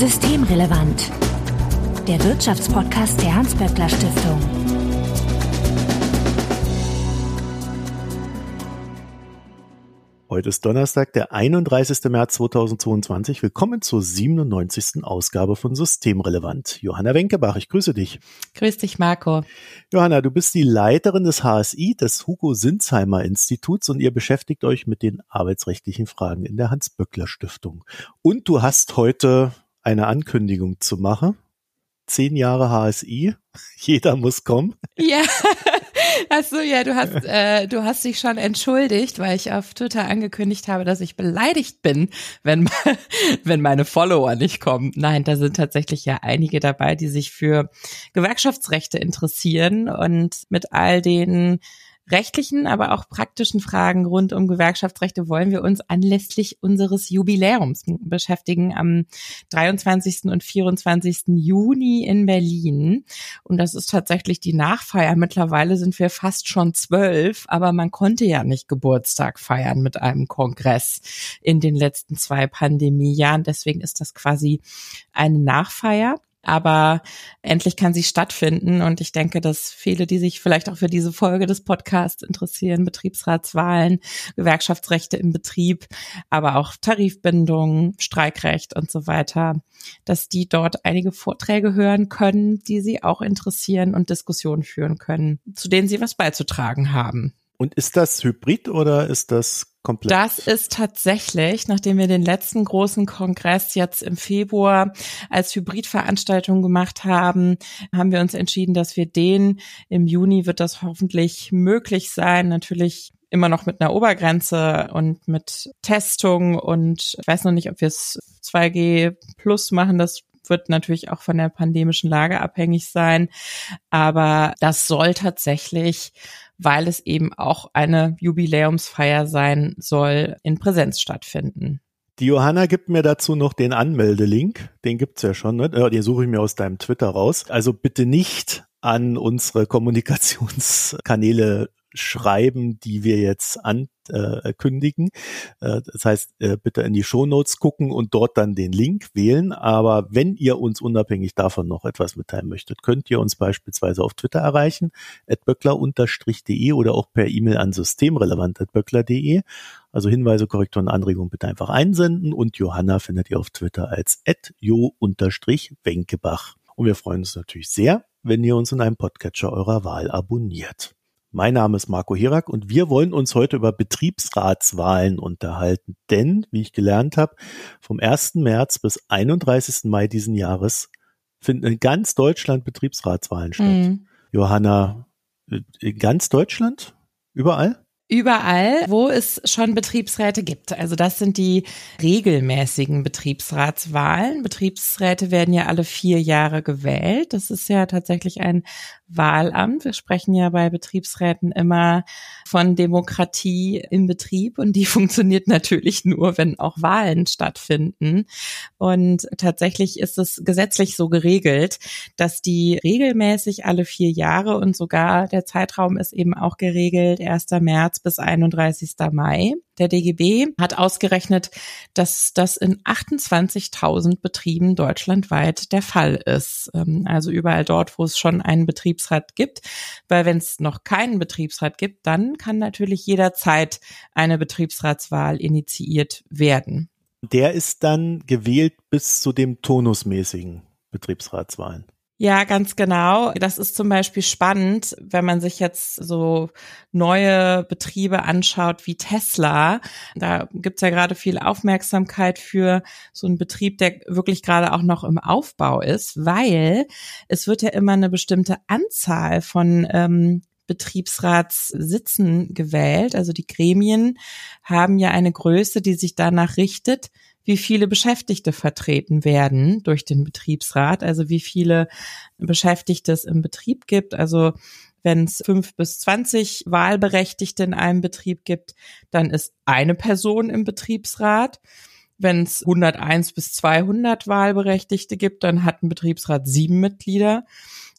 Systemrelevant. Der Wirtschaftspodcast der Hans-Böckler Stiftung. Heute ist Donnerstag, der 31. März 2022. Willkommen zur 97. Ausgabe von Systemrelevant. Johanna Wenkebach, ich grüße dich. Grüß dich, Marco. Johanna, du bist die Leiterin des HSI, des Hugo Sinsheimer Instituts und ihr beschäftigt euch mit den arbeitsrechtlichen Fragen in der Hans-Böckler Stiftung. Und du hast heute eine Ankündigung zu machen. Zehn Jahre HSI, jeder muss kommen. Ja, Achso, ja, du hast, äh, du hast dich schon entschuldigt, weil ich auf Twitter angekündigt habe, dass ich beleidigt bin, wenn, wenn meine Follower nicht kommen. Nein, da sind tatsächlich ja einige dabei, die sich für Gewerkschaftsrechte interessieren und mit all den rechtlichen, aber auch praktischen Fragen rund um Gewerkschaftsrechte wollen wir uns anlässlich unseres Jubiläums beschäftigen am 23. und 24. Juni in Berlin. Und das ist tatsächlich die Nachfeier. Mittlerweile sind wir fast schon zwölf, aber man konnte ja nicht Geburtstag feiern mit einem Kongress in den letzten zwei Pandemiejahren. Deswegen ist das quasi eine Nachfeier aber endlich kann sie stattfinden und ich denke, dass viele, die sich vielleicht auch für diese Folge des Podcasts interessieren, Betriebsratswahlen, Gewerkschaftsrechte im Betrieb, aber auch Tarifbindung, Streikrecht und so weiter, dass die dort einige Vorträge hören können, die sie auch interessieren und Diskussionen führen können, zu denen sie was beizutragen haben. Und ist das Hybrid oder ist das komplett? Das ist tatsächlich, nachdem wir den letzten großen Kongress jetzt im Februar als Hybridveranstaltung gemacht haben, haben wir uns entschieden, dass wir den im Juni wird das hoffentlich möglich sein. Natürlich immer noch mit einer Obergrenze und mit Testung und ich weiß noch nicht, ob wir es 2G plus machen. Das wird natürlich auch von der pandemischen Lage abhängig sein. Aber das soll tatsächlich weil es eben auch eine Jubiläumsfeier sein soll, in Präsenz stattfinden. Die Johanna gibt mir dazu noch den Anmeldelink. Den gibt's ja schon, ne? Den suche ich mir aus deinem Twitter raus. Also bitte nicht an unsere Kommunikationskanäle schreiben, die wir jetzt ankündigen. Äh, das heißt, äh, bitte in die Shownotes gucken und dort dann den Link wählen. Aber wenn ihr uns unabhängig davon noch etwas mitteilen möchtet, könnt ihr uns beispielsweise auf Twitter erreichen, böckler-de oder auch per E-Mail an systemrelevant.böckler.de. Also Hinweise, Korrekturen, Anregungen bitte einfach einsenden und Johanna findet ihr auf Twitter als jo-wenkebach. Und wir freuen uns natürlich sehr, wenn ihr uns in einem Podcatcher eurer Wahl abonniert. Mein Name ist Marco Hirak und wir wollen uns heute über Betriebsratswahlen unterhalten. Denn, wie ich gelernt habe, vom 1. März bis 31. Mai diesen Jahres finden in ganz Deutschland Betriebsratswahlen statt. Mhm. Johanna, in ganz Deutschland? Überall? Überall, wo es schon Betriebsräte gibt. Also das sind die regelmäßigen Betriebsratswahlen. Betriebsräte werden ja alle vier Jahre gewählt. Das ist ja tatsächlich ein Wahlamt. Wir sprechen ja bei Betriebsräten immer von Demokratie im Betrieb und die funktioniert natürlich nur, wenn auch Wahlen stattfinden. Und tatsächlich ist es gesetzlich so geregelt, dass die regelmäßig alle vier Jahre und sogar der Zeitraum ist eben auch geregelt, 1. März bis 31. Mai der DGB hat ausgerechnet, dass das in 28.000 Betrieben deutschlandweit der Fall ist. Ähm, also überall dort, wo es schon einen Betriebsrat gibt. Weil wenn es noch keinen Betriebsrat gibt, dann kann natürlich jederzeit eine Betriebsratswahl initiiert werden. Der ist dann gewählt bis zu dem tonusmäßigen Betriebsratswahlen. Ja, ganz genau. Das ist zum Beispiel spannend, wenn man sich jetzt so neue Betriebe anschaut wie Tesla. Da gibt's ja gerade viel Aufmerksamkeit für so einen Betrieb, der wirklich gerade auch noch im Aufbau ist, weil es wird ja immer eine bestimmte Anzahl von ähm, Betriebsratssitzen gewählt. Also die Gremien haben ja eine Größe, die sich danach richtet, wie viele Beschäftigte vertreten werden durch den Betriebsrat, also wie viele Beschäftigte es im Betrieb gibt. Also wenn es fünf bis zwanzig Wahlberechtigte in einem Betrieb gibt, dann ist eine Person im Betriebsrat. Wenn es 101 bis 200 Wahlberechtigte gibt, dann hat ein Betriebsrat sieben Mitglieder.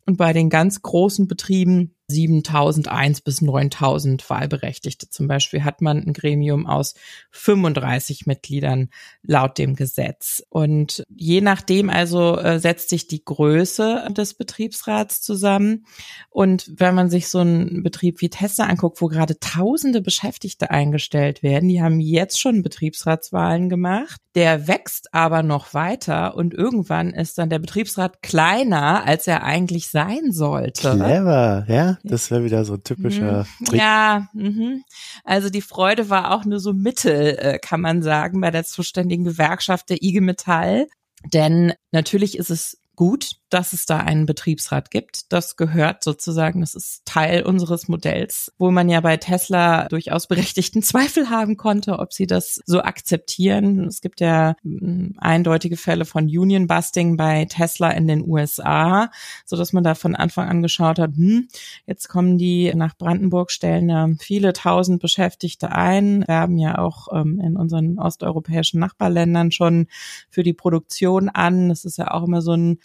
Und bei den ganz großen Betrieben 7001 bis 9000 Wahlberechtigte. Zum Beispiel hat man ein Gremium aus 35 Mitgliedern laut dem Gesetz. Und je nachdem also äh, setzt sich die Größe des Betriebsrats zusammen. Und wenn man sich so einen Betrieb wie Tesla anguckt, wo gerade tausende Beschäftigte eingestellt werden, die haben jetzt schon Betriebsratswahlen gemacht. Der wächst aber noch weiter und irgendwann ist dann der Betriebsrat kleiner, als er eigentlich sein sollte. Clever, ja. Das wäre wieder so ein typischer mhm. Trick. Ja, mhm. also die Freude war auch nur so mittel, äh, kann man sagen, bei der zuständigen Gewerkschaft der IG Metall. Denn natürlich ist es gut, dass es da einen Betriebsrat gibt. Das gehört sozusagen, das ist Teil unseres Modells, wo man ja bei Tesla durchaus berechtigten Zweifel haben konnte, ob sie das so akzeptieren. Es gibt ja mm, eindeutige Fälle von Union Busting bei Tesla in den USA, so dass man da von Anfang an geschaut hat, hm, jetzt kommen die nach Brandenburg, stellen ja viele tausend Beschäftigte ein, werben ja auch ähm, in unseren osteuropäischen Nachbarländern schon für die Produktion an. Das ist ja auch immer so ein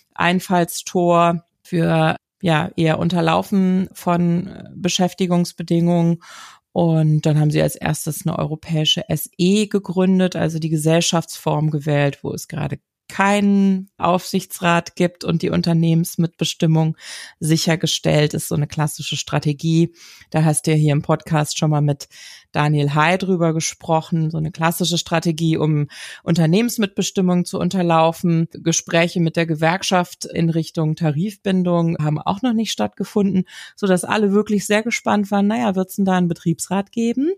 Einfallstor für ja eher Unterlaufen von Beschäftigungsbedingungen. Und dann haben sie als erstes eine europäische SE gegründet, also die Gesellschaftsform gewählt, wo es gerade keinen Aufsichtsrat gibt und die Unternehmensmitbestimmung sichergestellt ist, so eine klassische Strategie. Da hast du ja hier im Podcast schon mal mit Daniel Hay drüber gesprochen, so eine klassische Strategie, um Unternehmensmitbestimmung zu unterlaufen. Gespräche mit der Gewerkschaft in Richtung Tarifbindung haben auch noch nicht stattgefunden, so dass alle wirklich sehr gespannt waren, naja, wird es denn da einen Betriebsrat geben?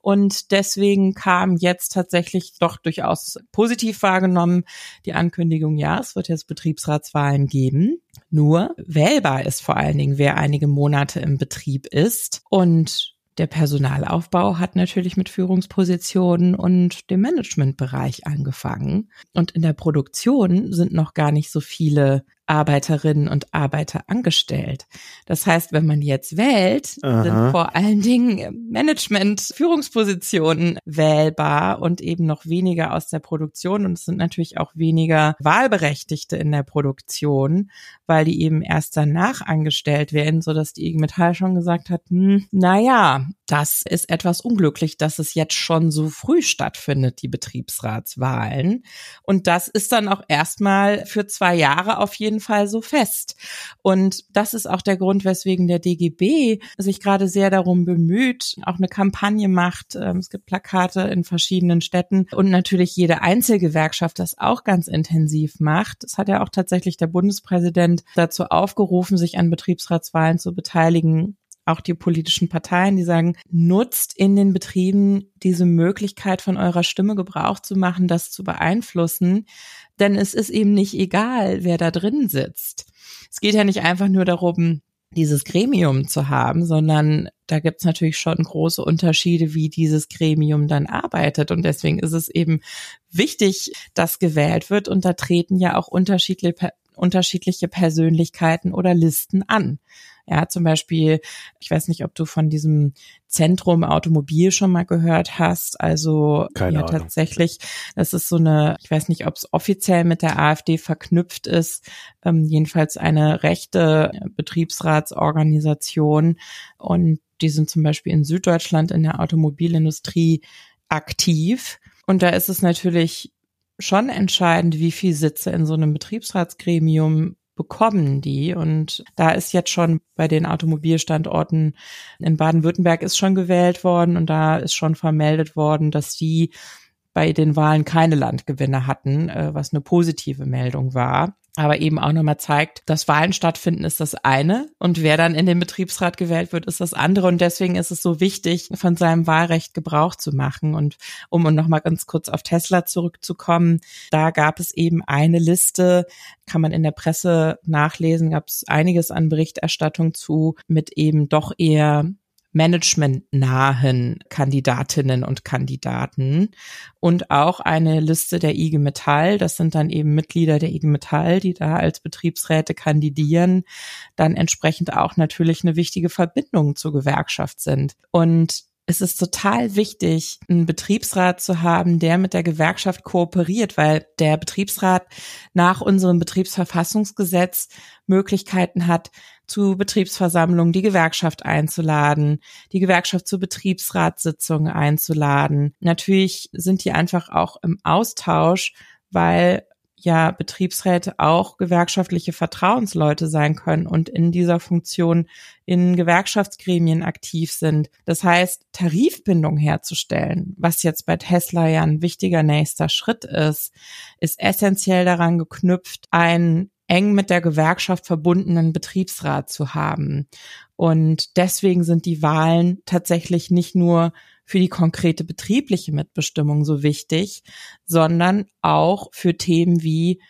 Und deswegen kam jetzt tatsächlich doch durchaus positiv wahrgenommen die Ankündigung, ja, es wird jetzt Betriebsratswahlen geben. Nur wählbar ist vor allen Dingen, wer einige Monate im Betrieb ist. Und der Personalaufbau hat natürlich mit Führungspositionen und dem Managementbereich angefangen. Und in der Produktion sind noch gar nicht so viele Arbeiterinnen und Arbeiter angestellt. Das heißt, wenn man jetzt wählt, Aha. sind vor allen Dingen Management, Führungspositionen wählbar und eben noch weniger aus der Produktion. Und es sind natürlich auch weniger Wahlberechtigte in der Produktion, weil die eben erst danach angestellt werden, so dass die IG Metall schon gesagt hat, hm, na ja, das ist etwas unglücklich, dass es jetzt schon so früh stattfindet, die Betriebsratswahlen. Und das ist dann auch erstmal für zwei Jahre auf jeden Fall so fest. Und das ist auch der Grund, weswegen der DGB sich gerade sehr darum bemüht, auch eine Kampagne macht. Ähm, es gibt Plakate in verschiedenen Städten und natürlich jede Einzelgewerkschaft das auch ganz intensiv macht. Es hat ja auch tatsächlich der Bundespräsident dazu aufgerufen, sich an Betriebsratswahlen zu beteiligen auch die politischen Parteien, die sagen, nutzt in den Betrieben diese Möglichkeit von eurer Stimme Gebrauch zu machen, das zu beeinflussen, denn es ist eben nicht egal, wer da drin sitzt. Es geht ja nicht einfach nur darum, dieses Gremium zu haben, sondern da gibt es natürlich schon große Unterschiede, wie dieses Gremium dann arbeitet. Und deswegen ist es eben wichtig, dass gewählt wird. Und da treten ja auch unterschiedliche, unterschiedliche Persönlichkeiten oder Listen an. Ja, zum Beispiel, ich weiß nicht, ob du von diesem Zentrum Automobil schon mal gehört hast. Also Keine ja, Ahnung. tatsächlich, das ist so eine, ich weiß nicht, ob es offiziell mit der AfD verknüpft ist, ähm, jedenfalls eine rechte Betriebsratsorganisation. Und die sind zum Beispiel in Süddeutschland in der Automobilindustrie aktiv. Und da ist es natürlich schon entscheidend, wie viel Sitze in so einem Betriebsratsgremium bekommen die. Und da ist jetzt schon bei den Automobilstandorten in Baden-Württemberg ist schon gewählt worden und da ist schon vermeldet worden, dass die bei den Wahlen keine Landgewinne hatten, äh, was eine positive Meldung war aber eben auch nochmal zeigt, dass Wahlen stattfinden ist das eine und wer dann in den Betriebsrat gewählt wird, ist das andere. Und deswegen ist es so wichtig, von seinem Wahlrecht Gebrauch zu machen. Und um nochmal ganz kurz auf Tesla zurückzukommen, da gab es eben eine Liste, kann man in der Presse nachlesen, gab es einiges an Berichterstattung zu, mit eben doch eher managementnahen Kandidatinnen und Kandidaten und auch eine Liste der IG Metall. Das sind dann eben Mitglieder der IG Metall, die da als Betriebsräte kandidieren, dann entsprechend auch natürlich eine wichtige Verbindung zur Gewerkschaft sind. Und es ist total wichtig, einen Betriebsrat zu haben, der mit der Gewerkschaft kooperiert, weil der Betriebsrat nach unserem Betriebsverfassungsgesetz Möglichkeiten hat, zu Betriebsversammlungen die Gewerkschaft einzuladen, die Gewerkschaft zu Betriebsratssitzungen einzuladen. Natürlich sind die einfach auch im Austausch, weil ja Betriebsräte auch gewerkschaftliche Vertrauensleute sein können und in dieser Funktion in Gewerkschaftsgremien aktiv sind. Das heißt, Tarifbindung herzustellen, was jetzt bei Tesla ja ein wichtiger nächster Schritt ist, ist essentiell daran geknüpft, einen eng mit der Gewerkschaft verbundenen Betriebsrat zu haben. Und deswegen sind die Wahlen tatsächlich nicht nur für die konkrete betriebliche Mitbestimmung so wichtig, sondern auch für Themen wie,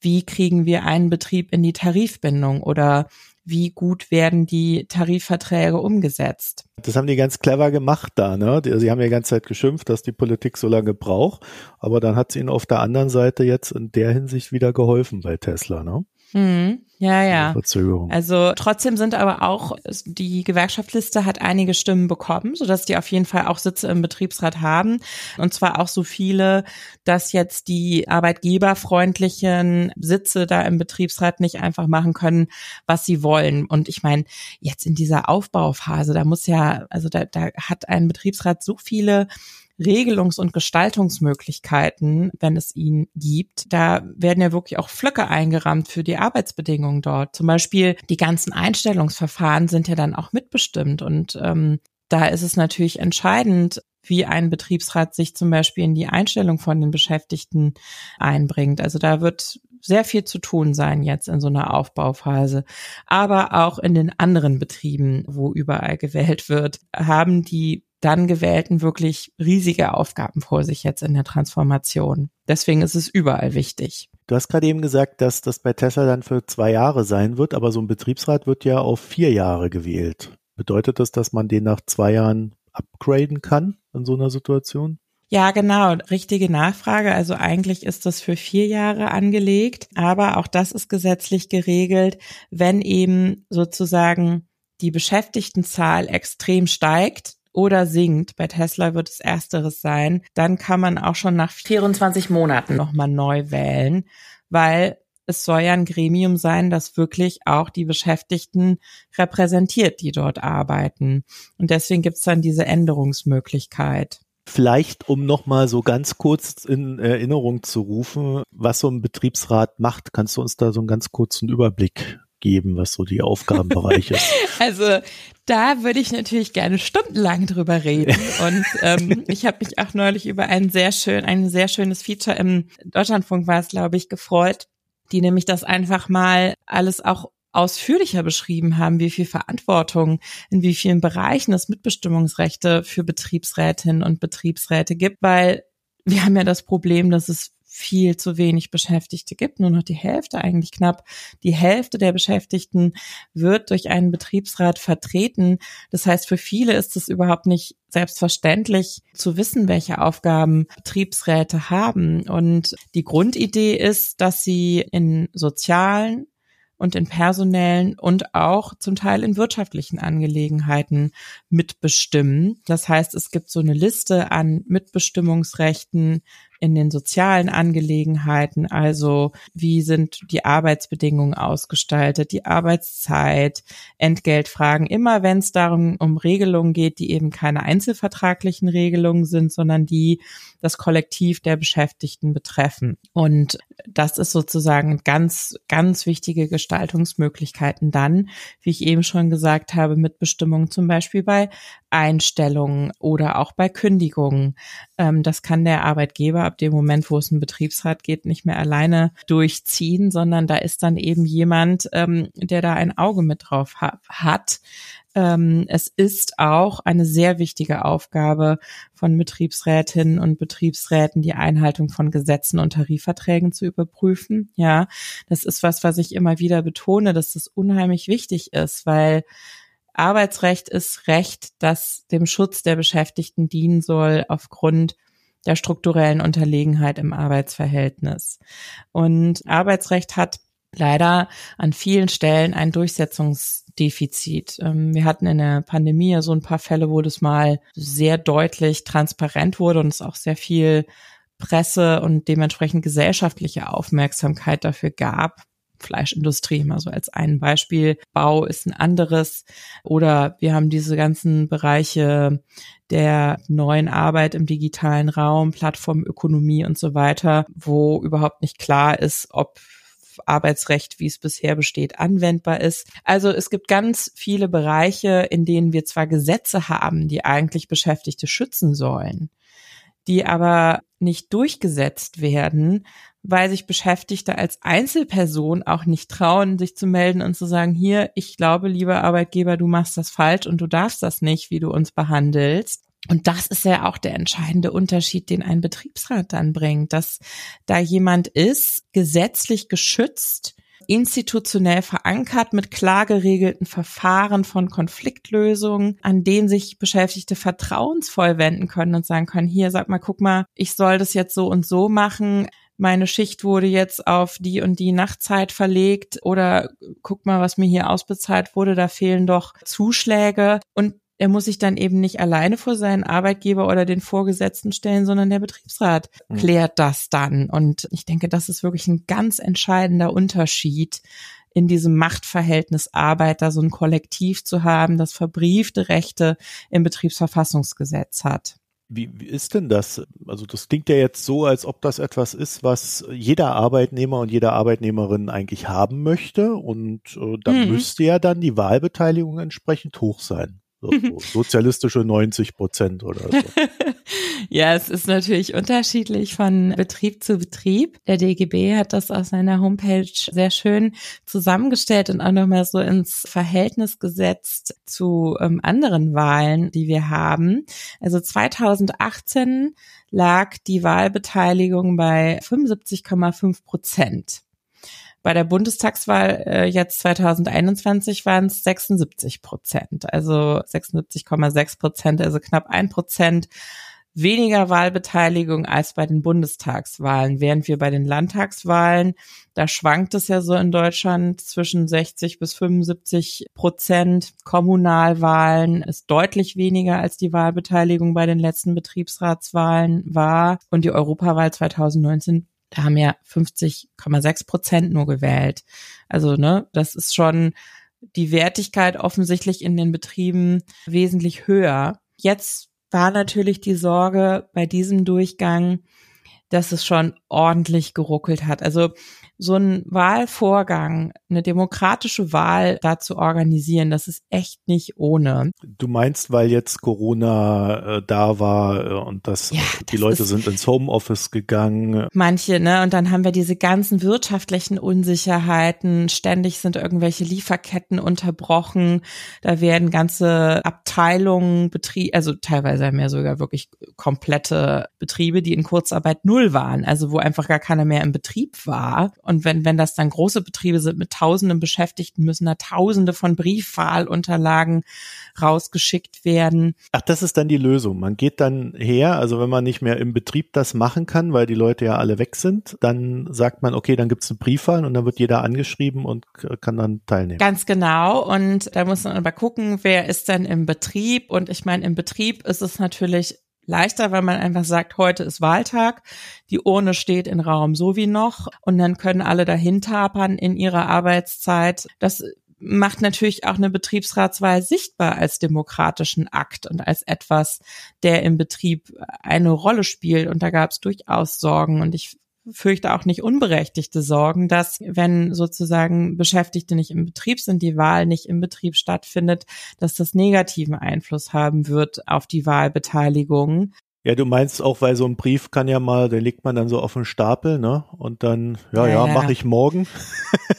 wie kriegen wir einen Betrieb in die Tarifbindung oder wie gut werden die Tarifverträge umgesetzt. Das haben die ganz clever gemacht da, ne? Sie haben ja die ganze Zeit geschimpft, dass die Politik so lange braucht, aber dann hat es ihnen auf der anderen Seite jetzt in der Hinsicht wieder geholfen bei Tesla, ne? Mhm. Ja, ja. Verzögerung. Also trotzdem sind aber auch, die Gewerkschaftsliste hat einige Stimmen bekommen, sodass die auf jeden Fall auch Sitze im Betriebsrat haben. Und zwar auch so viele, dass jetzt die arbeitgeberfreundlichen Sitze da im Betriebsrat nicht einfach machen können, was sie wollen. Und ich meine, jetzt in dieser Aufbauphase, da muss ja, also da, da hat ein Betriebsrat so viele Regelungs- und Gestaltungsmöglichkeiten, wenn es ihn gibt. Da werden ja wirklich auch Flöcke eingerammt für die Arbeitsbedingungen dort. Zum Beispiel die ganzen Einstellungsverfahren sind ja dann auch mitbestimmt und ähm, da ist es natürlich entscheidend, wie ein Betriebsrat sich zum Beispiel in die Einstellung von den Beschäftigten einbringt. Also da wird sehr viel zu tun sein jetzt in so einer Aufbauphase. Aber auch in den anderen Betrieben, wo überall gewählt wird, haben die dann gewählten wirklich riesige Aufgaben vor sich jetzt in der Transformation. Deswegen ist es überall wichtig. Du hast gerade eben gesagt, dass das bei Tesla dann für zwei Jahre sein wird, aber so ein Betriebsrat wird ja auf vier Jahre gewählt. Bedeutet das, dass man den nach zwei Jahren upgraden kann in so einer Situation? Ja, genau, richtige Nachfrage. Also eigentlich ist das für vier Jahre angelegt, aber auch das ist gesetzlich geregelt, wenn eben sozusagen die Beschäftigtenzahl extrem steigt, oder sinkt. Bei Tesla wird es ersteres sein. Dann kann man auch schon nach 24 Monaten nochmal neu wählen, weil es soll ja ein Gremium sein, das wirklich auch die Beschäftigten repräsentiert, die dort arbeiten. Und deswegen gibt es dann diese Änderungsmöglichkeit. Vielleicht, um nochmal so ganz kurz in Erinnerung zu rufen, was so ein Betriebsrat macht, kannst du uns da so einen ganz kurzen Überblick geben, was so die Aufgabenbereiche ist? Also da würde ich natürlich gerne stundenlang drüber reden. Und ähm, ich habe mich auch neulich über ein sehr schön, ein sehr schönes Feature im Deutschlandfunk war es, glaube ich, gefreut, die nämlich das einfach mal alles auch ausführlicher beschrieben haben, wie viel Verantwortung in wie vielen Bereichen es Mitbestimmungsrechte für Betriebsrätinnen und Betriebsräte gibt, weil wir haben ja das Problem, dass es viel zu wenig Beschäftigte gibt. Nur noch die Hälfte, eigentlich knapp die Hälfte der Beschäftigten wird durch einen Betriebsrat vertreten. Das heißt, für viele ist es überhaupt nicht selbstverständlich zu wissen, welche Aufgaben Betriebsräte haben. Und die Grundidee ist, dass sie in sozialen, und in personellen und auch zum Teil in wirtschaftlichen Angelegenheiten mitbestimmen. Das heißt, es gibt so eine Liste an Mitbestimmungsrechten, in den sozialen Angelegenheiten, also wie sind die Arbeitsbedingungen ausgestaltet, die Arbeitszeit, Entgeltfragen, immer wenn es darum um Regelungen geht, die eben keine einzelvertraglichen Regelungen sind, sondern die das Kollektiv der Beschäftigten betreffen. Und das ist sozusagen ganz, ganz wichtige Gestaltungsmöglichkeiten dann, wie ich eben schon gesagt habe, Mitbestimmung zum Beispiel bei Einstellungen oder auch bei Kündigungen. Ähm, das kann der Arbeitgeber ab dem Moment, wo es einen Betriebsrat geht, nicht mehr alleine durchziehen, sondern da ist dann eben jemand, ähm, der da ein Auge mit drauf ha hat. Ähm, es ist auch eine sehr wichtige Aufgabe von Betriebsrätinnen und Betriebsräten, die Einhaltung von Gesetzen und Tarifverträgen zu überprüfen. Ja, das ist was, was ich immer wieder betone, dass das unheimlich wichtig ist, weil Arbeitsrecht ist Recht, das dem Schutz der Beschäftigten dienen soll aufgrund der strukturellen Unterlegenheit im Arbeitsverhältnis. Und Arbeitsrecht hat leider an vielen Stellen ein Durchsetzungsdefizit. Ähm, wir hatten in der Pandemie ja so ein paar Fälle, wo das mal sehr deutlich transparent wurde und es auch sehr viel Presse und dementsprechend gesellschaftliche Aufmerksamkeit dafür gab. Fleischindustrie mal so als ein Beispiel. Bau ist ein anderes. Oder wir haben diese ganzen Bereiche der neuen Arbeit im digitalen Raum, Plattformökonomie und so weiter, wo überhaupt nicht klar ist, ob Arbeitsrecht, wie es bisher besteht, anwendbar ist. Also es gibt ganz viele Bereiche, in denen wir zwar Gesetze haben, die eigentlich Beschäftigte schützen sollen, die aber nicht durchgesetzt werden, weil sich Beschäftigte als Einzelperson auch nicht trauen, sich zu melden und zu sagen, hier, ich glaube, lieber Arbeitgeber, du machst das falsch und du darfst das nicht, wie du uns behandelst. Und das ist ja auch der entscheidende Unterschied, den ein Betriebsrat dann bringt, dass da jemand ist, gesetzlich geschützt, institutionell verankert mit klar geregelten Verfahren von Konfliktlösungen, an denen sich Beschäftigte vertrauensvoll wenden können und sagen können, hier, sag mal, guck mal, ich soll das jetzt so und so machen meine Schicht wurde jetzt auf die und die Nachtzeit verlegt oder guck mal, was mir hier ausbezahlt wurde, da fehlen doch Zuschläge. Und er muss sich dann eben nicht alleine vor seinen Arbeitgeber oder den Vorgesetzten stellen, sondern der Betriebsrat mhm. klärt das dann. Und ich denke, das ist wirklich ein ganz entscheidender Unterschied in diesem Machtverhältnis Arbeiter so ein Kollektiv zu haben, das verbriefte Rechte im Betriebsverfassungsgesetz hat. Wie, wie ist denn das? Also das klingt ja jetzt so, als ob das etwas ist, was jeder Arbeitnehmer und jede Arbeitnehmerin eigentlich haben möchte. Und äh, da mhm. müsste ja dann die Wahlbeteiligung entsprechend hoch sein. So, sozialistische 90 Prozent oder so. ja, es ist natürlich unterschiedlich von Betrieb zu Betrieb. Der DGB hat das auf seiner Homepage sehr schön zusammengestellt und auch nochmal so ins Verhältnis gesetzt zu ähm, anderen Wahlen, die wir haben. Also 2018 lag die Wahlbeteiligung bei 75,5 Prozent. Bei der Bundestagswahl äh, jetzt 2021 waren es 76 Prozent, also 76,6 Prozent, also knapp ein Prozent weniger Wahlbeteiligung als bei den Bundestagswahlen, während wir bei den Landtagswahlen, da schwankt es ja so in Deutschland zwischen 60 bis 75 Prozent. Kommunalwahlen. Ist deutlich weniger als die Wahlbeteiligung bei den letzten Betriebsratswahlen war. Und die Europawahl 2019 da haben ja 50,6 Prozent nur gewählt. Also, ne, das ist schon die Wertigkeit offensichtlich in den Betrieben wesentlich höher. Jetzt war natürlich die Sorge bei diesem Durchgang, dass es schon ordentlich geruckelt hat. Also so ein Wahlvorgang, eine demokratische Wahl da zu organisieren, das ist echt nicht ohne. Du meinst, weil jetzt Corona äh, da war äh, und das, ja, die Leute sind ins Homeoffice gegangen. Manche, ne? Und dann haben wir diese ganzen wirtschaftlichen Unsicherheiten. Ständig sind irgendwelche Lieferketten unterbrochen. Da werden ganze Abteilungen, Betriebe, also teilweise haben ja sogar wirklich komplette Betriebe, die in Kurzarbeit null waren, also wo einfach gar keiner mehr im Betrieb war. Und wenn, wenn das dann große Betriebe sind mit tausenden Beschäftigten, müssen da tausende von Briefwahlunterlagen rausgeschickt werden. Ach, das ist dann die Lösung. Man geht dann her, also wenn man nicht mehr im Betrieb das machen kann, weil die Leute ja alle weg sind, dann sagt man, okay, dann gibt's eine Briefwahl und dann wird jeder angeschrieben und kann dann teilnehmen. Ganz genau. Und da muss man aber gucken, wer ist denn im Betrieb? Und ich meine, im Betrieb ist es natürlich leichter, weil man einfach sagt, heute ist Wahltag, die Urne steht in Raum so wie noch und dann können alle dahin tapern in ihrer Arbeitszeit. Das macht natürlich auch eine Betriebsratswahl sichtbar als demokratischen Akt und als etwas, der im Betrieb eine Rolle spielt. Und da gab es durchaus Sorgen. Und ich fürchte auch nicht unberechtigte Sorgen, dass wenn sozusagen Beschäftigte nicht im Betrieb sind, die Wahl nicht im Betrieb stattfindet, dass das negativen Einfluss haben wird auf die Wahlbeteiligung. Ja, du meinst auch, weil so ein Brief kann ja mal, den legt man dann so auf den Stapel, ne? Und dann, ja, ja, ja, ja. mache ich morgen.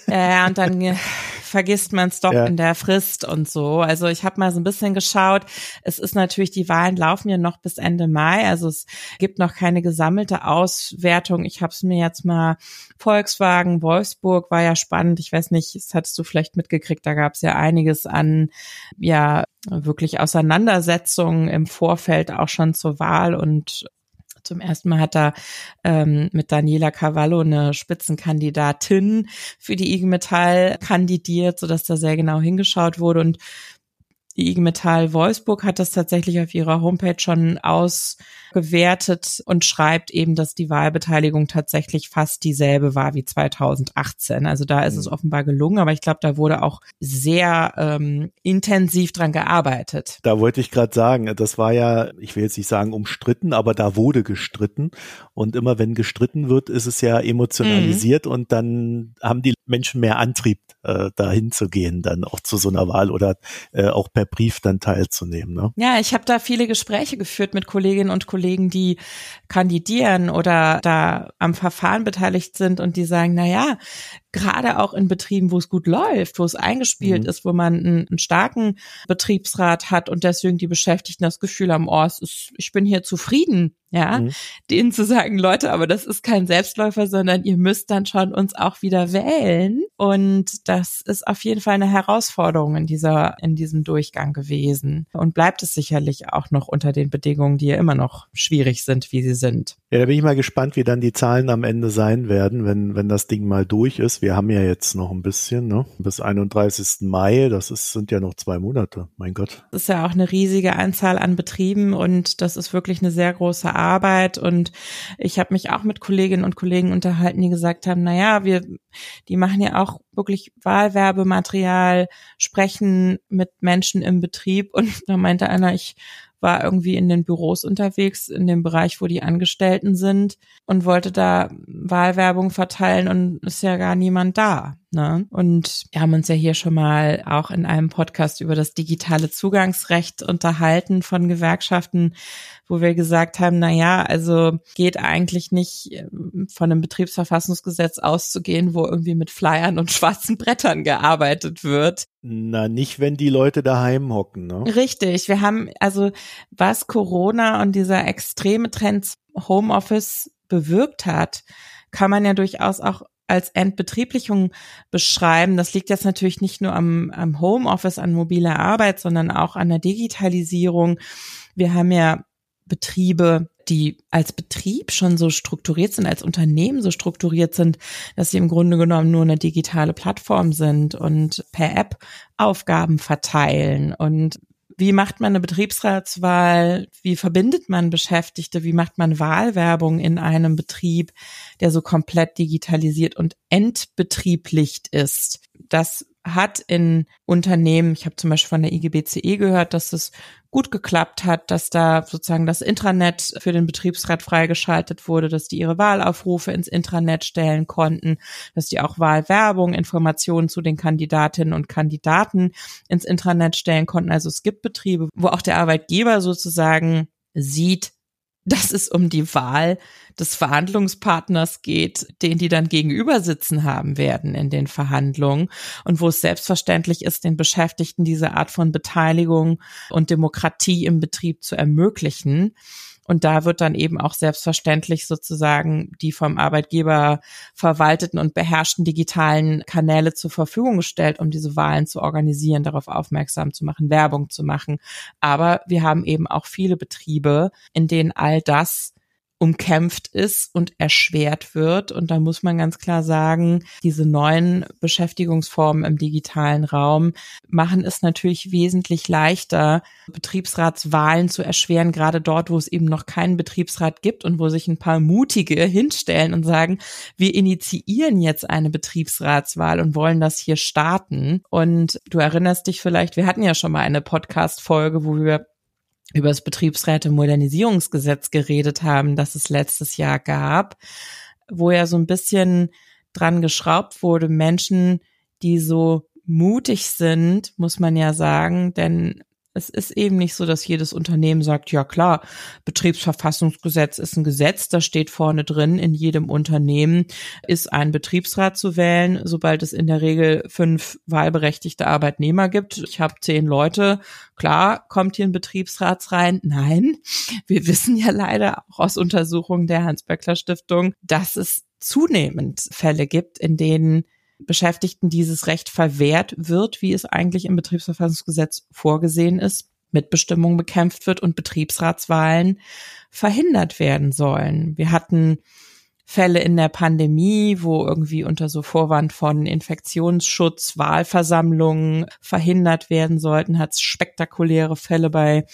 Ja, ja, und dann vergisst man es doch ja. in der Frist und so. Also ich habe mal so ein bisschen geschaut. Es ist natürlich, die Wahlen laufen ja noch bis Ende Mai. Also es gibt noch keine gesammelte Auswertung. Ich habe es mir jetzt mal Volkswagen, Wolfsburg war ja spannend. Ich weiß nicht, das hattest du vielleicht mitgekriegt, da gab es ja einiges an, ja, wirklich Auseinandersetzungen im Vorfeld auch schon zur Wahl und Zum ersten Mal hat er ähm, mit Daniela Cavallo eine Spitzenkandidatin für die IG Metall kandidiert, sodass da sehr genau hingeschaut wurde. Und die IG Metall Wolfsburg hat das tatsächlich auf ihrer Homepage schon ausgewertet und schreibt eben, dass die Wahlbeteiligung tatsächlich fast dieselbe war wie 2018. Also da ist es mhm. offenbar gelungen, aber ich glaube, da wurde auch sehr ähm, intensiv dran gearbeitet. Da wollte ich gerade sagen, das war ja, ich will jetzt nicht sagen umstritten, aber da wurde gestritten. Und immer wenn gestritten wird, ist es ja emotionalisiert mhm. und dann haben die Menschen mehr Antrieb, äh, dahin zu gehen, dann auch zu so einer Wahl oder äh, auch per Brief dann teilzunehmen. Ne? Ja, ich habe da viele Gespräche geführt mit Kolleginnen und Kollegen, die kandidieren oder da am Verfahren beteiligt sind und die sagen, na ja, gerade auch in Betrieben, wo es gut läuft, wo es eingespielt mhm. ist, wo man einen, einen, starken Betriebsrat hat und deswegen die Beschäftigten das Gefühl haben, oh, es ist, ich bin hier zufrieden, ja, mhm. denen zu sagen, Leute, aber das ist kein Selbstläufer, sondern ihr müsst dann schon uns auch wieder wählen. Und das ist auf jeden Fall eine Herausforderung in dieser, in diesem Durchgang gewesen und bleibt es sicherlich auch noch unter den Bedingungen, die ja immer noch schwierig sind, wie sie sind. Ja, da bin ich mal gespannt, wie dann die Zahlen am Ende sein werden, wenn, wenn das Ding mal durch ist. Wir haben ja jetzt noch ein bisschen, ne? Bis 31. Mai, das ist, sind ja noch zwei Monate, mein Gott. Das ist ja auch eine riesige Anzahl an Betrieben und das ist wirklich eine sehr große Arbeit. Und ich habe mich auch mit Kolleginnen und Kollegen unterhalten, die gesagt haben, na ja, wir, die machen ja auch wirklich Wahlwerbematerial, sprechen mit Menschen im Betrieb und da meinte einer, ich war irgendwie in den Büros unterwegs, in dem Bereich, wo die Angestellten sind und wollte da Wahlwerbung verteilen und ist ja gar niemand da. Ne? Und wir haben uns ja hier schon mal auch in einem Podcast über das digitale Zugangsrecht unterhalten von Gewerkschaften, wo wir gesagt haben, na ja, also geht eigentlich nicht ähm, von einem Betriebsverfassungsgesetz auszugehen, wo irgendwie mit Flyern und schwarzen Brettern gearbeitet wird. Na, nicht, wenn die Leute daheim hocken, ne? Richtig. Wir haben, also, was Corona und dieser extreme Trend Homeoffice bewirkt hat, kann man ja durchaus auch als Entbetrieblichung beschreiben. Das liegt jetzt natürlich nicht nur am, am Homeoffice, an mobiler Arbeit, sondern auch an der Digitalisierung. Wir haben ja Betriebe, die als Betrieb schon so strukturiert sind, als Unternehmen so strukturiert sind, dass sie im Grunde genommen nur eine digitale Plattform sind und per App Aufgaben verteilen und wie macht man eine Betriebsratswahl? Wie verbindet man Beschäftigte? Wie macht man Wahlwerbung in einem Betrieb, der so komplett digitalisiert und entbetrieblicht ist? Das hat in Unternehmen, ich habe zum Beispiel von der IGBCE gehört, dass es gut geklappt hat, dass da sozusagen das Intranet für den Betriebsrat freigeschaltet wurde, dass die ihre Wahlaufrufe ins Intranet stellen konnten, dass die auch Wahlwerbung, Informationen zu den Kandidatinnen und Kandidaten ins Intranet stellen konnten. Also es gibt Betriebe, wo auch der Arbeitgeber sozusagen sieht, dass es um die Wahl des Verhandlungspartners geht, den die dann gegenüber sitzen haben werden in den Verhandlungen und wo es selbstverständlich ist, den Beschäftigten diese Art von Beteiligung und Demokratie im Betrieb zu ermöglichen. Und da wird dann eben auch selbstverständlich sozusagen die vom Arbeitgeber verwalteten und beherrschten digitalen Kanäle zur Verfügung gestellt, um diese Wahlen zu organisieren, darauf aufmerksam zu machen, Werbung zu machen. Aber wir haben eben auch viele Betriebe, in denen all das umkämpft ist und erschwert wird. Und da muss man ganz klar sagen, diese neuen Beschäftigungsformen im digitalen Raum machen es natürlich wesentlich leichter, Betriebsratswahlen zu erschweren, gerade dort, wo es eben noch keinen Betriebsrat gibt und wo sich ein paar Mutige hinstellen und sagen, wir initiieren jetzt eine Betriebsratswahl und wollen das hier starten. Und du erinnerst dich vielleicht, wir hatten ja schon mal eine Podcast-Folge, wo wir über das Betriebsräte-Modernisierungsgesetz geredet haben, das es letztes Jahr gab, wo ja so ein bisschen dran geschraubt wurde, Menschen, die so mutig sind, muss man ja sagen, denn es ist eben nicht so, dass jedes Unternehmen sagt, ja klar, Betriebsverfassungsgesetz ist ein Gesetz, da steht vorne drin, in jedem Unternehmen ist ein Betriebsrat zu wählen, sobald es in der Regel fünf wahlberechtigte Arbeitnehmer gibt. Ich habe zehn Leute, klar, kommt hier ein Betriebsrat rein? Nein, wir wissen ja leider auch aus Untersuchungen der Hans-Böckler Stiftung, dass es zunehmend Fälle gibt, in denen Beschäftigten dieses Recht verwehrt wird, wie es eigentlich im Betriebsverfassungsgesetz vorgesehen ist. Mitbestimmung bekämpft wird und Betriebsratswahlen verhindert werden sollen. Wir hatten Fälle in der Pandemie, wo irgendwie unter so Vorwand von Infektionsschutz Wahlversammlungen verhindert werden sollten, hat es spektakuläre Fälle bei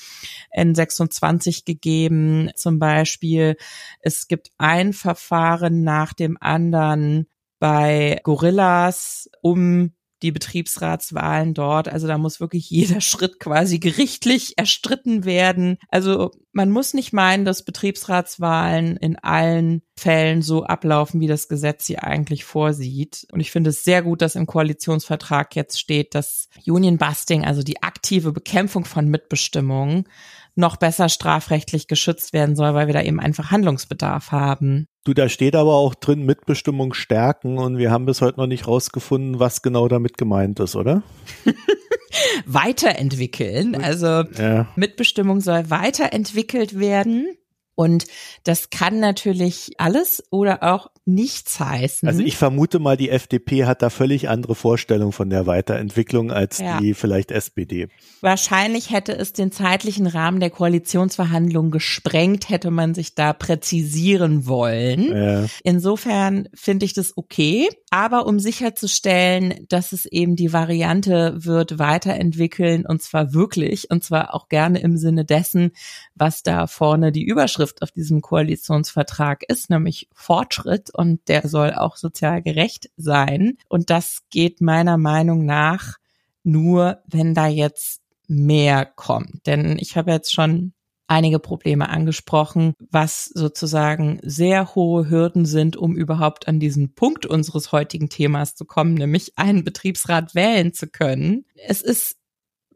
N26 gegeben. Zum Beispiel, es gibt ein Verfahren nach dem anderen bei Gorillas, um die Betriebsratswahlen dort. Also da muss wirklich jeder Schritt quasi gerichtlich erstritten werden. Also man muss nicht meinen, dass Betriebsratswahlen in allen Fällen so ablaufen, wie das Gesetz sie eigentlich vorsieht. Und ich finde es sehr gut, dass im Koalitionsvertrag jetzt steht, dass Union Busting, also die aktive Bekämpfung von Mitbestimmung, noch besser strafrechtlich geschützt werden soll, weil wir da eben einfach Handlungsbedarf haben. Du, da steht aber auch drin Mitbestimmung stärken und wir haben bis heute noch nicht rausgefunden, was genau damit gemeint ist, oder? weiterentwickeln. Also ja. Mitbestimmung soll weiterentwickelt werden. Und das kann natürlich alles oder auch nichts heißen. Also ich vermute mal, die FDP hat da völlig andere Vorstellungen von der Weiterentwicklung als ja. die vielleicht SPD. Wahrscheinlich hätte es den zeitlichen Rahmen der Koalitionsverhandlungen gesprengt, hätte man sich da präzisieren wollen. Ja. Insofern finde ich das okay. Aber um sicherzustellen, dass es eben die Variante wird weiterentwickeln und zwar wirklich und zwar auch gerne im Sinne dessen, was da vorne die Überschrift auf diesem Koalitionsvertrag ist, nämlich Fortschritt und der soll auch sozial gerecht sein. Und das geht meiner Meinung nach nur, wenn da jetzt mehr kommt. Denn ich habe jetzt schon einige Probleme angesprochen, was sozusagen sehr hohe Hürden sind, um überhaupt an diesen Punkt unseres heutigen Themas zu kommen, nämlich einen Betriebsrat wählen zu können. Es ist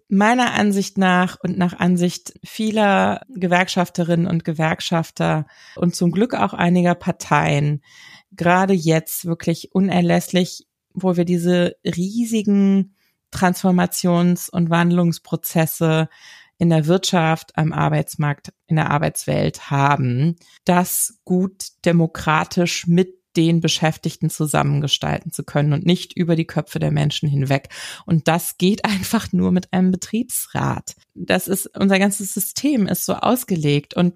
meiner Ansicht nach und nach Ansicht vieler Gewerkschafterinnen und Gewerkschafter und zum Glück auch einiger Parteien gerade jetzt wirklich unerlässlich, wo wir diese riesigen Transformations- und Wandlungsprozesse in der Wirtschaft, am Arbeitsmarkt, in der Arbeitswelt haben, das gut demokratisch mit den Beschäftigten zusammengestalten zu können und nicht über die Köpfe der Menschen hinweg. Und das geht einfach nur mit einem Betriebsrat. Das ist, unser ganzes System ist so ausgelegt und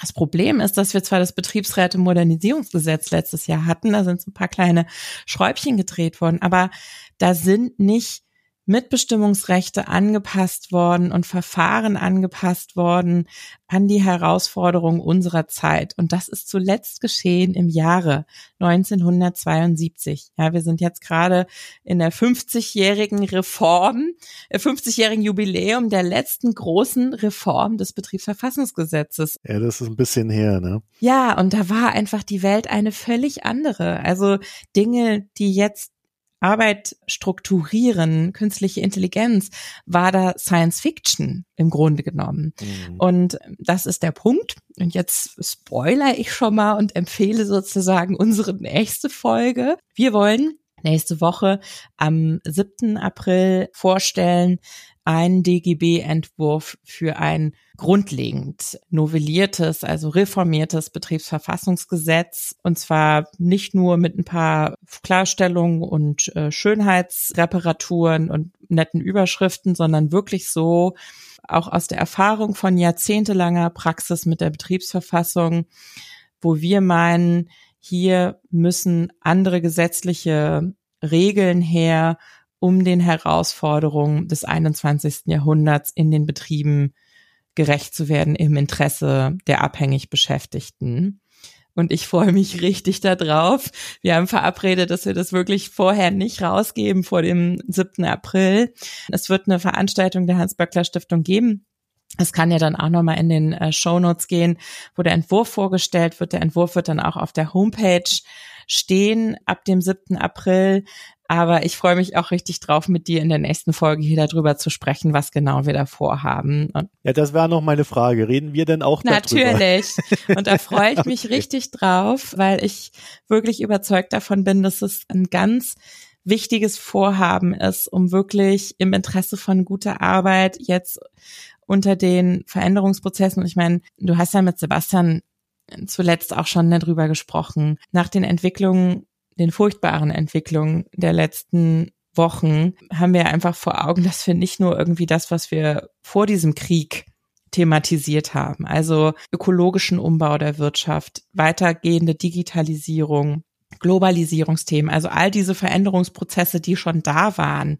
das Problem ist, dass wir zwar das Betriebsräte-Modernisierungsgesetz letztes Jahr hatten, da sind so ein paar kleine Schräubchen gedreht worden, aber da sind nicht Mitbestimmungsrechte angepasst worden und Verfahren angepasst worden an die Herausforderungen unserer Zeit. Und das ist zuletzt geschehen im Jahre 1972. Ja, wir sind jetzt gerade in der 50-jährigen Reform, 50-jährigen äh, Jubiläum der letzten großen Reform des Betriebsverfassungsgesetzes. Ja, das ist ein bisschen her, ne? Ja, und da war einfach die Welt eine völlig andere. Also Dinge, die jetzt Arbeit strukturieren, künstliche Intelligenz, war da Science Fiction im Grunde genommen. Mhm. Und das ist der Punkt. Und jetzt spoiler ich schon mal und empfehle sozusagen unsere nächste Folge. Wir wollen nächste Woche am 7. April vorstellen, einen DGB-Entwurf für ein grundlegend novelliertes, also reformiertes Betriebsverfassungsgesetz. Und zwar nicht nur mit ein paar Klarstellungen und äh, Schönheitsreparaturen und netten Überschriften, sondern wirklich so auch aus der Erfahrung von jahrzehntelanger Praxis mit der Betriebsverfassung, wo wir meinen, hier müssen andere gesetzliche Regeln her, um den Herausforderungen des 21. Jahrhunderts in den Betrieben gerecht zu werden im Interesse der abhängig Beschäftigten. Und ich freue mich richtig darauf. Wir haben verabredet, dass wir das wirklich vorher nicht rausgeben vor dem 7. April. Es wird eine Veranstaltung der Hans-Böckler Stiftung geben. Es kann ja dann auch nochmal in den äh, Show Notes gehen, wo der Entwurf vorgestellt wird. Der Entwurf wird dann auch auf der Homepage stehen ab dem 7. April. Aber ich freue mich auch richtig drauf, mit dir in der nächsten Folge hier darüber zu sprechen, was genau wir da vorhaben. Und ja, das war noch meine Frage. Reden wir denn auch darüber? Natürlich. Und da freue ich mich okay. richtig drauf, weil ich wirklich überzeugt davon bin, dass es ein ganz wichtiges Vorhaben ist, um wirklich im Interesse von guter Arbeit jetzt unter den Veränderungsprozessen, und ich meine, du hast ja mit Sebastian zuletzt auch schon darüber gesprochen, nach den Entwicklungen den furchtbaren Entwicklungen der letzten Wochen haben wir einfach vor Augen, dass wir nicht nur irgendwie das, was wir vor diesem Krieg thematisiert haben, also ökologischen Umbau der Wirtschaft, weitergehende Digitalisierung, Globalisierungsthemen, also all diese Veränderungsprozesse, die schon da waren,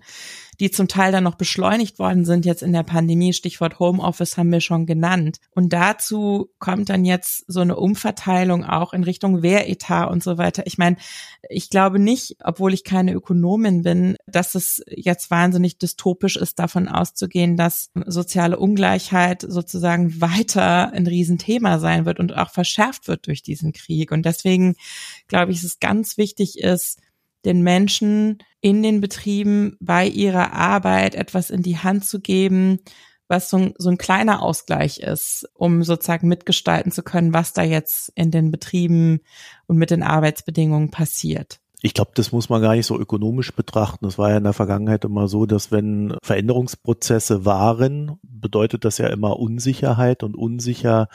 die zum Teil dann noch beschleunigt worden sind jetzt in der Pandemie. Stichwort Homeoffice haben wir schon genannt. Und dazu kommt dann jetzt so eine Umverteilung auch in Richtung Wehretat und so weiter. Ich meine, ich glaube nicht, obwohl ich keine Ökonomin bin, dass es jetzt wahnsinnig dystopisch ist, davon auszugehen, dass soziale Ungleichheit sozusagen weiter ein Riesenthema sein wird und auch verschärft wird durch diesen Krieg. Und deswegen glaube ich, dass es ganz wichtig ist, den Menschen in den Betrieben bei ihrer Arbeit etwas in die Hand zu geben, was so ein, so ein kleiner Ausgleich ist, um sozusagen mitgestalten zu können, was da jetzt in den Betrieben und mit den Arbeitsbedingungen passiert. Ich glaube, das muss man gar nicht so ökonomisch betrachten. Es war ja in der Vergangenheit immer so, dass wenn Veränderungsprozesse waren, bedeutet das ja immer Unsicherheit und Unsicherheit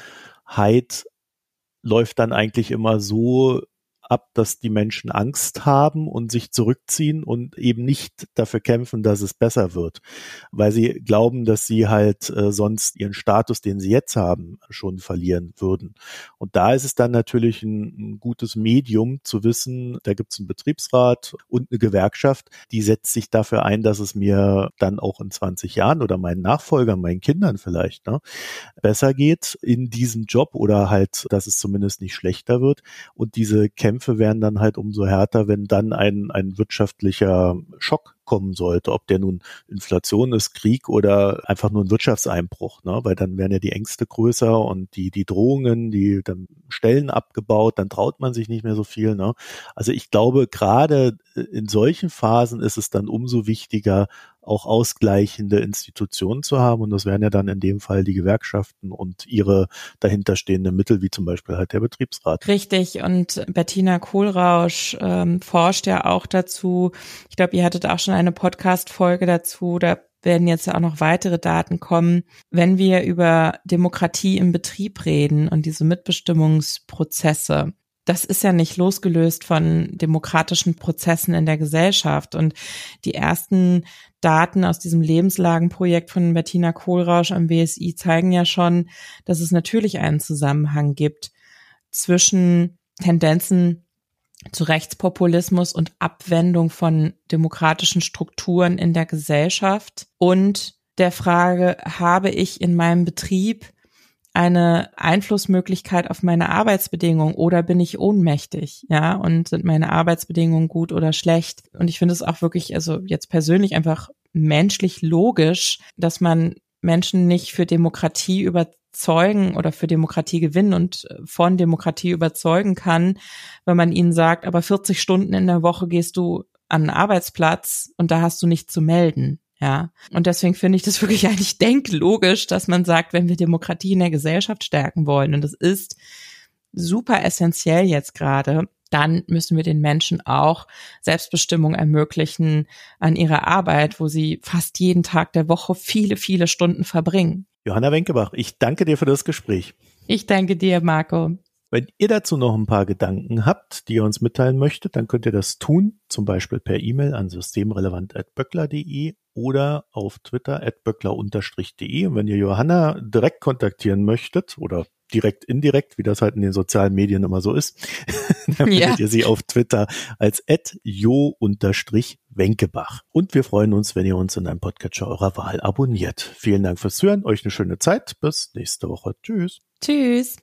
läuft dann eigentlich immer so ab, dass die Menschen Angst haben und sich zurückziehen und eben nicht dafür kämpfen, dass es besser wird, weil sie glauben, dass sie halt äh, sonst ihren Status, den sie jetzt haben, schon verlieren würden. Und da ist es dann natürlich ein, ein gutes Medium zu wissen, da gibt es einen Betriebsrat und eine Gewerkschaft, die setzt sich dafür ein, dass es mir dann auch in 20 Jahren oder meinen Nachfolgern, meinen Kindern vielleicht ne, besser geht in diesem Job oder halt, dass es zumindest nicht schlechter wird. Und diese Kämpfe Kämpfe werden dann halt umso härter, wenn dann ein, ein wirtschaftlicher Schock kommen sollte, ob der nun Inflation ist, Krieg oder einfach nur ein Wirtschaftseinbruch, ne? weil dann werden ja die Ängste größer und die, die Drohungen, die dann Stellen abgebaut, dann traut man sich nicht mehr so viel. Ne? Also ich glaube, gerade in solchen Phasen ist es dann umso wichtiger, auch ausgleichende Institutionen zu haben. Und das wären ja dann in dem Fall die Gewerkschaften und ihre dahinterstehenden Mittel, wie zum Beispiel halt der Betriebsrat. Richtig. Und Bettina Kohlrausch ähm, forscht ja auch dazu. Ich glaube, ihr hattet auch schon eine Podcast-Folge dazu. Da werden jetzt auch noch weitere Daten kommen. Wenn wir über Demokratie im Betrieb reden und diese Mitbestimmungsprozesse, das ist ja nicht losgelöst von demokratischen Prozessen in der Gesellschaft. Und die ersten Daten aus diesem Lebenslagenprojekt von Bettina Kohlrausch am BSI zeigen ja schon, dass es natürlich einen Zusammenhang gibt zwischen Tendenzen zu Rechtspopulismus und Abwendung von demokratischen Strukturen in der Gesellschaft und der Frage, habe ich in meinem Betrieb eine Einflussmöglichkeit auf meine Arbeitsbedingungen oder bin ich ohnmächtig, ja, und sind meine Arbeitsbedingungen gut oder schlecht? Und ich finde es auch wirklich, also jetzt persönlich einfach menschlich logisch, dass man Menschen nicht für Demokratie überzeugen oder für Demokratie gewinnen und von Demokratie überzeugen kann, wenn man ihnen sagt, aber 40 Stunden in der Woche gehst du an einen Arbeitsplatz und da hast du nichts zu melden. Ja, und deswegen finde ich das wirklich eigentlich denklogisch, dass man sagt, wenn wir Demokratie in der Gesellschaft stärken wollen, und das ist super essentiell jetzt gerade, dann müssen wir den Menschen auch Selbstbestimmung ermöglichen an ihrer Arbeit, wo sie fast jeden Tag der Woche viele, viele Stunden verbringen. Johanna Wenkebach, ich danke dir für das Gespräch. Ich danke dir, Marco. Wenn ihr dazu noch ein paar Gedanken habt, die ihr uns mitteilen möchtet, dann könnt ihr das tun, zum Beispiel per E-Mail an systemrelevant.böckler.de oder auf Twitter at böckler-de. Und wenn ihr Johanna direkt kontaktieren möchtet oder direkt indirekt, wie das halt in den sozialen Medien immer so ist, dann ja. findet ihr sie auf Twitter als at jo-wenkebach. Und wir freuen uns, wenn ihr uns in einem Podcatcher eurer Wahl abonniert. Vielen Dank fürs Zuhören, euch eine schöne Zeit. Bis nächste Woche. Tschüss. Tschüss.